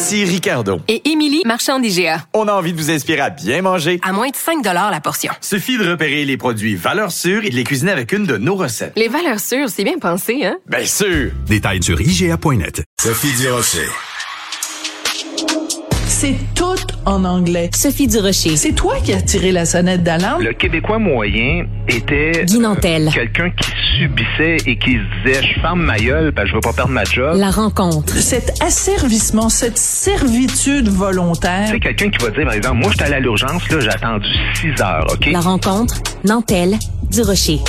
Ici Ricardo. Et Émilie, marchand d'IGA. On a envie de vous inspirer à bien manger. À moins de 5 la portion. Suffit de repérer les produits valeurs sûres et de les cuisiner avec une de nos recettes. Les valeurs sûres, c'est bien pensé, hein? Bien sûr! Détails sur IGA.net. Sophie Durocher. C'est tout en anglais. Sophie Durocher. C'est toi qui as tiré la sonnette d'alarme? Le Québécois moyen était Guy Nantel. quelqu'un qui subissait et qui se disait je ferme ma gueule parce que je veux pas perdre ma job. La rencontre. Cet asservissement, cette servitude volontaire. C'est quelqu'un qui va dire par exemple moi j'étais allé à l'urgence là, j'ai attendu 6 heures, OK? La rencontre. Nantel. Durocher.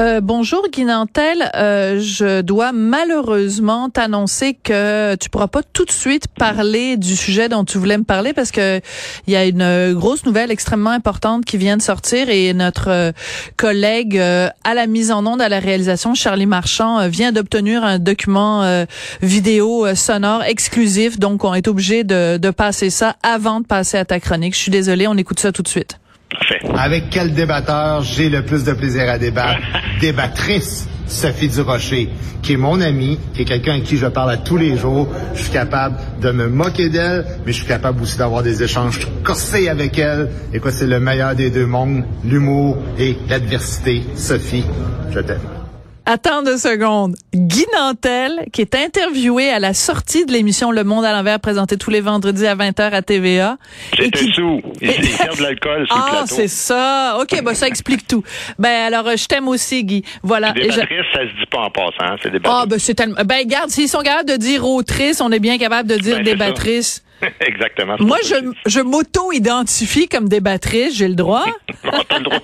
Euh, bonjour Guy Nantel, Euh, je dois malheureusement t'annoncer que tu pourras pas tout de suite parler du sujet dont tu voulais me parler parce que il y a une grosse nouvelle extrêmement importante qui vient de sortir et notre euh, collègue euh, à la mise en onde, à la réalisation, Charlie Marchand, vient d'obtenir un document vidéo sonore exclusif, donc on est obligé de, de passer ça avant de passer à ta chronique. Je suis désolée, on écoute ça tout de suite. Parfait. Avec quel débatteur j'ai le plus de plaisir à débattre? Débattrice Sophie Durocher, qui est mon amie, qui est quelqu'un à qui je parle à tous les jours. Je suis capable de me moquer d'elle, mais je suis capable aussi d'avoir des échanges corsés avec elle. Et quoi, c'est le meilleur des deux mondes, l'humour et l'adversité. Sophie, je t'aime. Attends deux secondes. Guy Nantel, qui est interviewé à la sortie de l'émission Le Monde à l'envers, présentée tous les vendredis à 20h à TVA. J'étais qui- sous. Il sert de l'alcool sur le Ah, plateau. c'est ça. OK, bah ça explique tout. Ben alors, euh, je t'aime aussi, Guy. Voilà. Je- Débattrice, ça se dit pas en passant, hein, c'est débattrice. Ah, ben c'est tellement... Ben regarde, s'ils sont capables de dire autrice, on est bien capable de dire Ben, débattrice. Exactement. Moi, je, m'auto-identifie comme débattrice, j'ai le droit. on, a le droit,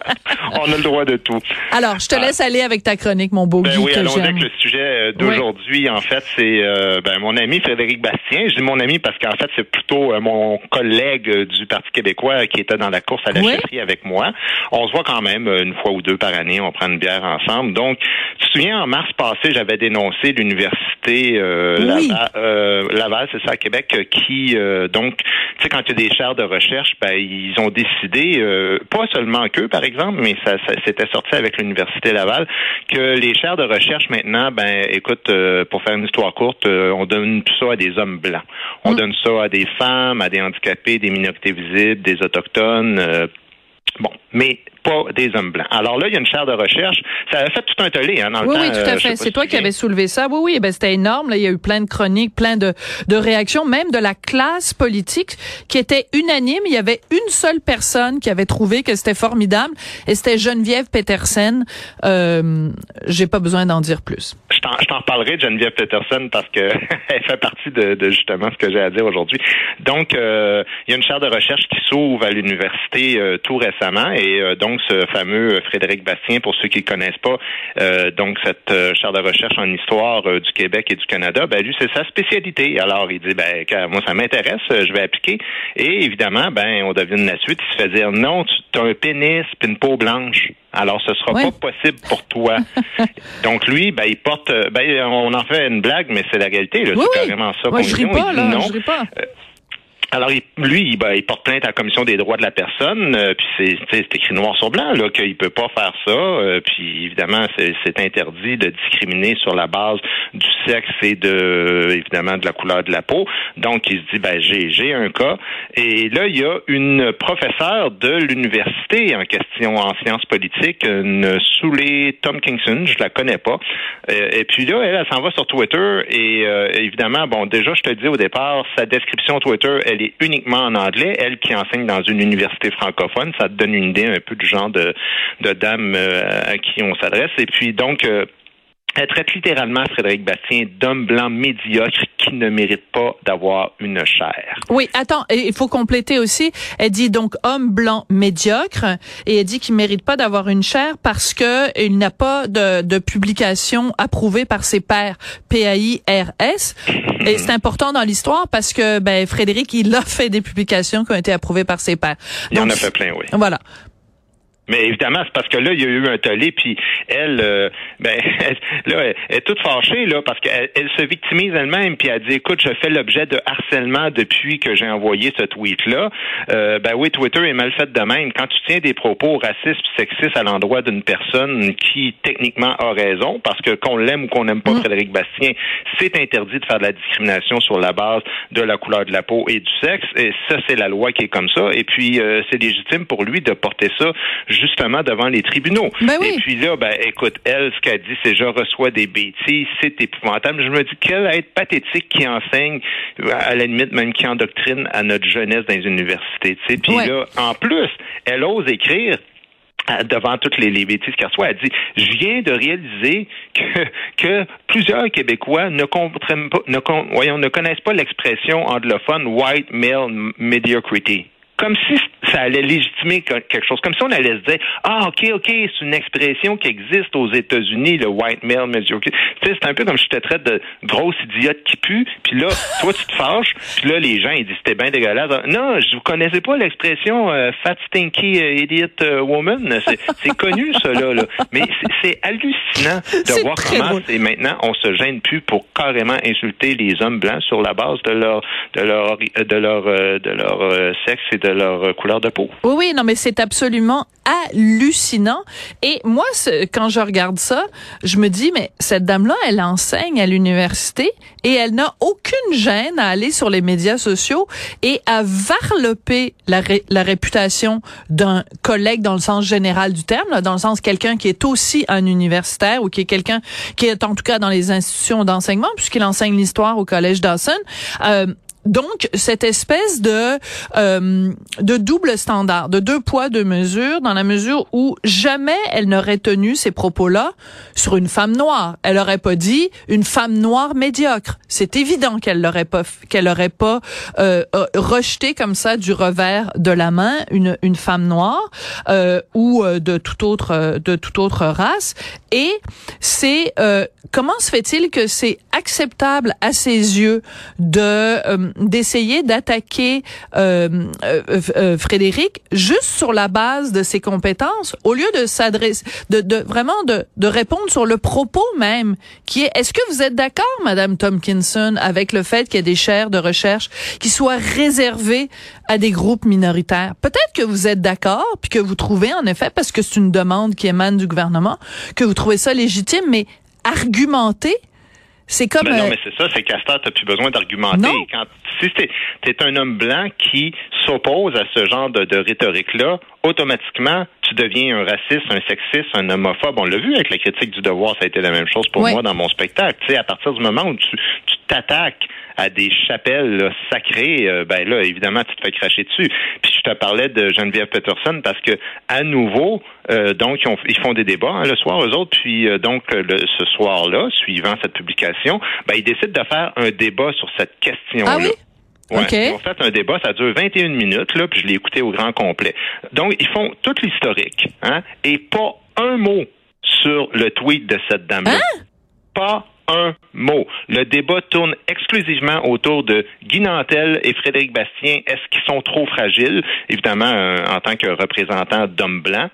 on a le droit de tout. Alors, je te laisse aller avec ta chronique, mon beau Ben Guy, oui, que allons avec le sujet euh, d'aujourd'hui. En fait, c'est euh, ben, mon ami Frédéric Bastien. Je dis mon ami parce qu'en fait, c'est plutôt euh, mon collègue du Parti québécois qui était dans la course à la Oui. chefferie avec moi. On se voit quand même une fois ou deux par année. On prend une bière ensemble. Donc, tu te souviens, en mars passé, j'avais dénoncé l'université euh, Oui. Laval, euh, Laval, c'est ça, à Québec, qui, euh, donc, tu sais, quand il y a des chaires de recherche, ben, ils ont décidé, euh, pas seulement qu'eux, par exemple, mais ça, ça s'était sorti avec l'Université Laval, que les chaires de recherche, maintenant, ben, écoute, euh, pour faire une histoire courte, on donne tout ça à des hommes blancs. On donne ça à des femmes, à des handicapés, des minorités visibles, des autochtones, Bon, mais pas des hommes blancs. Alors là, il y a une chaire de recherche. Ça a fait tout un tollé hein, dans le Oui, temps. oui, tout euh, à sais fait. C'est toi qui avais soulevé ça. Oui, oui, ben c'était énorme. Là, il y a eu plein de chroniques, plein de, de réactions, même de la classe politique qui était unanime. Il y avait une seule personne qui avait trouvé que c'était formidable, et c'était Geneviève Petersen. Euh, J'ai pas besoin d'en dire plus. Je t'en, reparlerai de Geneviève Peterson parce que elle fait partie de, de justement ce que j'ai à dire aujourd'hui. Donc, euh, il y a une chaire de recherche qui s'ouvre à l'université euh, tout récemment et euh, donc ce fameux Frédéric Bastien, pour ceux qui ne connaissent pas, euh, donc cette euh, chaire de recherche en histoire euh, du Québec et du Canada, ben lui c'est sa spécialité. Alors il dit ben moi ça m'intéresse, je vais appliquer et évidemment ben on devine la suite, il se fait dire non, tu as un pénis puis une peau blanche. Alors, ce sera Ouais. pas possible pour toi. Donc, lui, ben, il porte, euh, ben, on en fait une blague, mais c'est la réalité, là. Oui, c'est oui. carrément ça. Moi, je ris pas, là. non. Je ris pas. Alors, lui, il, ben, il porte plainte à la Commission des droits de la personne, euh, puis c'est, écrit noir sur blanc, là, qu'il peut pas faire ça, euh, puis évidemment, c'est, interdit de discriminer sur la base du sexe et de, évidemment, de la couleur de la peau. Donc, il se dit, ben, j'ai, un cas. Et là, il y a une professeure de l'université en question en sciences politiques, une Souley Tompkinson, je la connais pas. Euh, et puis là, elle, s'en va sur Twitter et euh, évidemment, bon, déjà, je te dis au départ, sa description Twitter, elle est uniquement en anglais. Elle qui enseigne dans une université francophone, ça te donne une idée un peu du genre de, de dame euh, à qui on s'adresse. Et puis donc, euh, Elle traite littéralement Frédéric Bastien d'homme blanc médiocre qui ne mérite pas d'avoir une chair. Oui, attends, il faut compléter aussi. Elle dit donc homme blanc médiocre et elle dit qu'il mérite pas d'avoir une chair parce que il n'a pas de, de publication approuvée par ses pairs PAIRS. Et c'est important dans l'histoire parce que ben Frédéric, il a fait des publications qui ont été approuvées par ses pairs. Il en a fait plein, oui. Voilà. Mais évidemment, c'est parce que là, il y a eu un tollé, puis elle, euh, ben, elle, là, elle est toute fâchée, là, parce qu'elle elle se victimise elle-même, puis elle dit, écoute, je fais l'objet de harcèlement depuis que j'ai envoyé ce tweet-là. Euh, ben oui, Twitter est mal fait de même. Quand tu tiens des propos racistes sexistes à l'endroit d'une personne qui, techniquement, a raison, parce que qu'on l'aime ou qu'on n'aime pas Mm. Frédéric Bastien, c'est interdit de faire de la discrimination sur la base de la couleur de la peau et du sexe, et ça, c'est la loi qui est comme ça, et puis euh, c'est légitime pour lui de porter ça justement devant les tribunaux. Ben oui. Et puis là, ben écoute, elle, ce qu'elle dit, c'est je reçois des bêtises, c'est épouvantable. Je me dis quelle être pathétique qui enseigne, à la limite même qui endoctrine à notre jeunesse dans les universités. tu sais. Puis Ouais. là, en plus, elle ose écrire devant toutes les, les bêtises qu'elle reçoit, elle dit Je viens de réaliser que, que plusieurs Québécois ne comprennent pas, ne, voyons, ne connaissent pas l'expression anglophone white male mediocrity. Comme si ça allait légitimer que- quelque chose, comme si on allait se dire Ah, ok, ok, c'est une expression qui existe aux États-Unis, le white male mediocrity. Tu sais, c'est un peu comme je te traite de grosse idiote qui pue, puis là, toi, tu te fâches, puis là, les gens, ils disent C'était bien dégueulasse. Non, je vous connaissais pas l'expression euh, fat stinky euh, idiot euh, woman. C'est- C'est connu, ça, là. là. Mais c'est- c'est hallucinant de C'est voir comment et maintenant on se gêne plus pour carrément insulter les hommes blancs sur la base de leur de leur de leur euh, de leur euh, sexe et de leur couleur de peau. Oui, oui, non, mais c'est absolument hallucinant. Et moi, quand je regarde ça, je me dis, mais cette dame-là, elle enseigne à l'université et elle n'a aucune gêne à aller sur les médias sociaux et à varloper la, ré- la réputation d'un collègue dans le sens général du terme, dans le sens quelqu'un qui est aussi un universitaire ou qui est quelqu'un qui est en tout cas dans les institutions d'enseignement puisqu'il enseigne l'histoire au collège Dawson. Euh, donc, cette espèce de euh, de double standard, de deux poids, deux mesures, dans la mesure où jamais elle n'aurait tenu ces propos-là sur une femme noire. Elle aurait pas dit une femme noire médiocre. C'est évident qu'elle l'aurait pas, qu'elle aurait pas euh, rejeté comme ça du revers de la main une une femme noire euh, ou euh, de toute autre euh, de toute autre race. Et c'est euh, comment se fait-il que c'est acceptable à ses yeux de d'essayer d'attaquer euh, euh, euh, Frédéric juste sur la base de ses compétences au lieu de s'adresser de, de vraiment de, de répondre sur le propos même qui est est-ce que vous êtes d'accord madame Tompkinson avec le fait qu'il y a des chaires de recherche qui soient réservées à des groupes minoritaires? Peut-être que vous êtes d'accord puis que vous trouvez en effet parce que c'est une demande qui émane du gouvernement que vous trouvez ça légitime mais argumenter c'est comme Ben non, euh, mais c'est ça, c'est Castor, t'as plus besoin d'argumenter. Non. Quand si t'es es un homme blanc qui s'oppose à ce genre de, de rhétorique-là, automatiquement, tu deviens un raciste, un sexiste, un homophobe. On l'a vu avec la critique du devoir, ça a été la même chose pour moi dans mon spectacle. Tu sais, à partir du moment où tu tu t'attaques à des chapelles là, sacrées, euh, ben là, évidemment, tu te fais cracher dessus. Puis je te parlais de Geneviève Peterson parce que à nouveau, euh, donc ils, ont- ils font des débats hein, le soir, eux autres. Puis euh, donc le- ce soir-là, suivant cette publication, ben ils décident de faire un débat sur cette question-là. Ah oui? Ouais, OK. Ils ont fait un débat, ça dure 21 minutes, là, puis je l'ai écouté au grand complet. Donc, ils font tout l'historique, hein, et pas un mot sur le tweet de cette dame-là. Hein? Pas un mot. Le débat tourne exclusivement autour de Guy Nantel et Frédéric Bastien. Est-ce qu'ils sont trop fragiles? Évidemment, euh, en tant que représentant d'hommes blancs.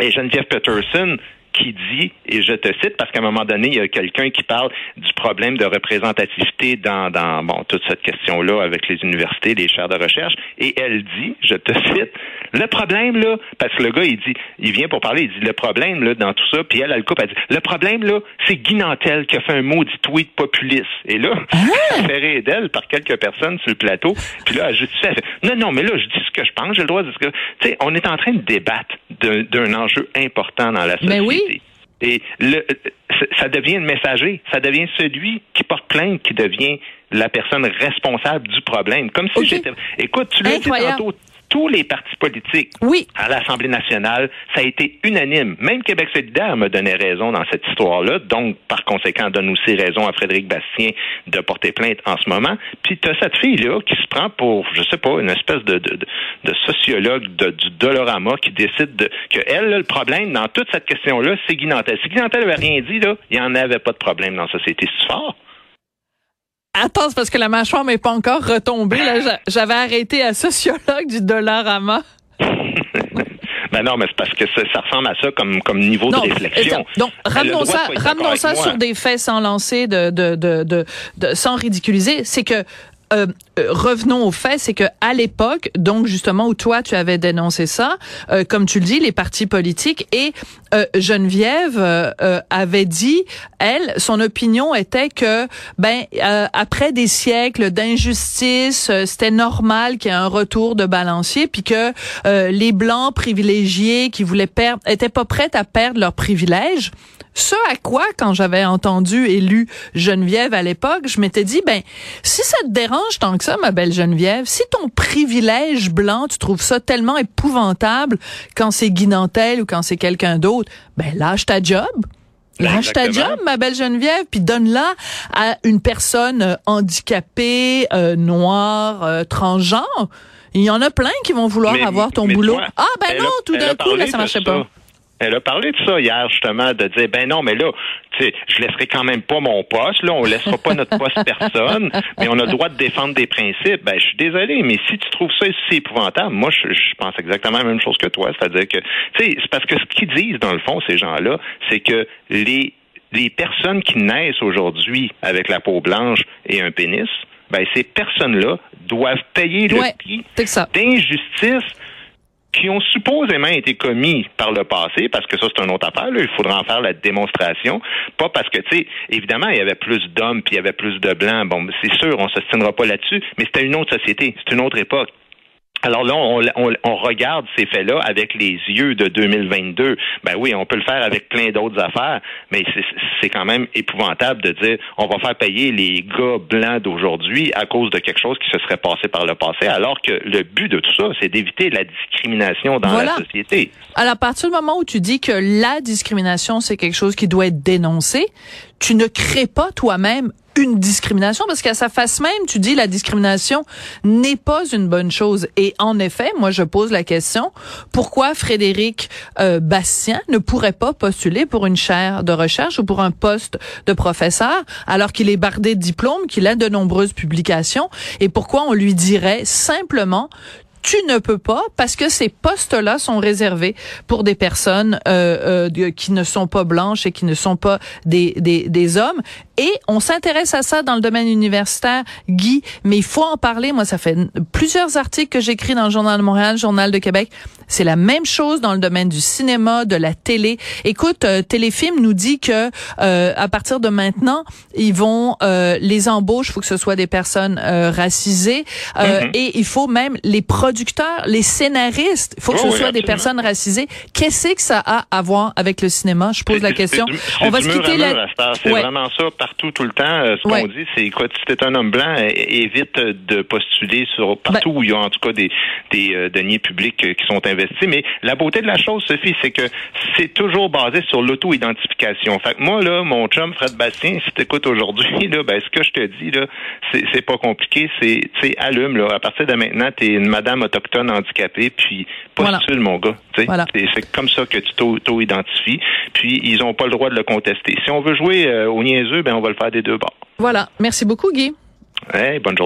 Et Geneviève Peterson qui dit, et je te cite, parce qu'à un moment donné, il y a quelqu'un qui parle du problème de représentativité dans, dans bon, toute cette question-là avec les universités, les chaires de recherche, et elle dit, je te cite, le problème, là, parce que le gars, il dit, il vient pour parler, il dit, le problème, là, dans tout ça, puis elle, elle coupe, elle dit, le problème, là, c'est Guy Nantel qui a fait un maudit tweet populiste. Et là, fait rire d'elle par quelques personnes sur le plateau, puis là, elle justifie, elle fait, non, non, mais là, je dis ce que je pense, j'ai le droit de dire ce que, tu sais, on est en train de débattre d'un d'un enjeu important dans la société. Mais oui. Et le, ça devient le messager, ça devient celui qui porte plainte qui devient la personne responsable du problème. Comme si Ok. j'étais. Écoute, tu l'as dit tantôt. Tous les partis politiques Oui. à l'Assemblée nationale, ça a été unanime. Même Québec solidaire me donnait raison dans cette histoire-là, donc par conséquent donne aussi raison à Frédéric Bastien de porter plainte en ce moment. Puis tu as cette fille-là qui se prend pour, je sais pas, une espèce de, de, de sociologue de, du Dolorama qui décide de, que elle, là, le problème dans toute cette question-là, c'est Guy Nantel. Si Guy Nantel avait rien dit, là, il n'y en avait pas de problème dans la société. C'est fort. Attends, c'est parce que la mâchoire m'est pas encore retombée. Là, J'a- j'avais arrêté à sociologue du Dollarama. Ben non, mais c'est parce que ça, ça ressemble à ça comme, comme niveau Non, de réflexion. donc le ramenons ça, ramenons ça sur des faits sans lancer de, de, de, de, de- sans ridiculiser. C'est que euh, euh, revenons au fait, c'est que à l'époque, donc justement où toi tu avais dénoncé ça, euh, comme tu le dis, les partis politiques et euh, Geneviève euh, euh, avait dit, elle, son opinion était que ben après des siècles d'injustice, c'était normal qu'il y ait un retour de balancier, puis que les blancs privilégiés qui voulaient perdre, étaient pas prêts à perdre leurs privilèges. Ce à quoi, quand j'avais entendu et lu Geneviève à l'époque, je m'étais dit, ben, si ça te dérange tant que ça, ma belle Geneviève, si ton privilège blanc, tu trouves ça tellement épouvantable quand c'est Guy Nantel ou quand c'est quelqu'un d'autre, ben, lâche ta job. Lâche ta job, ma belle Geneviève, puis donne-la à une personne euh, handicapée, euh, noire, euh, transgenre. Il y en a plein qui vont vouloir Mais- avoir ton boulot. toi, ah, ben non, a- tout d'un coup, là, ça marchait pas. Elle a parlé de ça hier, justement, de dire, ben non, mais là, tu sais, je laisserai quand même pas mon poste, là, on laissera pas notre poste personne, mais on a le droit de défendre des principes. Ben, je suis désolé, mais si tu trouves ça si épouvantable, moi, je, je pense exactement la même chose que toi, c'est-à-dire que, tu sais, c'est parce que ce qu'ils disent, dans le fond, ces gens-là, c'est que les, les personnes qui naissent aujourd'hui avec la peau blanche et un pénis, ben, ces personnes-là doivent payer le Ouais, prix c'est ça. d'injustice qui ont supposément été commis par le passé, parce que ça, c'est une autre affaire, il faudra en faire la démonstration, pas parce que, tu sais, évidemment, il y avait plus d'hommes, puis il y avait plus de blancs, bon, c'est sûr, on se tiendra pas là-dessus, mais c'était une autre société, c'est une autre époque. Alors là, on, on- on regarde ces faits-là avec les yeux de 2022. Ben oui, on peut le faire avec plein d'autres affaires, mais c'est- quand même épouvantable de dire on va faire payer les gars blancs d'aujourd'hui à cause de quelque chose qui se serait passé par le passé, alors que le but de tout ça, c'est d'éviter la discrimination dans Voilà. la société. Alors, à partir du moment où tu dis que la discrimination, c'est quelque chose qui doit être dénoncé, tu ne crées pas toi-même une discrimination parce qu'à sa face même, tu dis la discrimination n'est pas une bonne chose. Et en effet, moi, je pose la question, pourquoi Frédéric euh, Bastien ne pourrait pas postuler pour une chaire de recherche ou pour un poste de professeur alors qu'il est bardé de diplômes, qu'il a de nombreuses publications? Et pourquoi on lui dirait simplement tu ne peux pas parce que ces postes-là sont réservés pour des personnes euh, euh, qui ne sont pas blanches et qui ne sont pas des, des, des hommes. Et on s'intéresse à ça dans le domaine universitaire, Guy, mais il faut en parler. Moi, ça fait plusieurs articles que j'écris dans le Journal de Montréal, le Journal de Québec. C'est la même chose dans le domaine du cinéma, de la télé. Écoute, euh, Téléfilm nous dit que euh, à partir de maintenant, ils vont euh, les embauches, il faut que ce soit des personnes euh, racisées euh, Mhm. et il faut même les producteurs, les scénaristes, il faut que Oui, ce oui, soit des personnes racisées. Qu'est-ce que ça a à voir avec le cinéma? Je pose la question. On va se quitter là. C'est Ouais. vraiment ça partout, tout le temps. Euh, ce Ouais. qu'on dit, c'est écoute, si t'es un homme blanc, évite de postuler sur partout Ben où il y a en tout cas des, des euh, deniers publics euh, qui sont investis. Mais la beauté de la chose, Sophie, c'est que c'est toujours basé sur l'auto-identification. Fait que moi, là, mon chum Fred Bastien, si t'écoutes aujourd'hui, là, ben ce que je te dis, là, c'est pas compliqué. C'est allume, là. À partir de maintenant, t'es une madame autochtone handicapée, puis Voilà. postule, mon gars. Voilà. C'est comme ça que tu t'au- t'auto-identifies. Puis ils ont pas le droit de le contester. Si on veut jouer euh, au niaiseux, ben on va le faire des deux bords. Voilà. Merci beaucoup, Guy. Hey, bonne journée.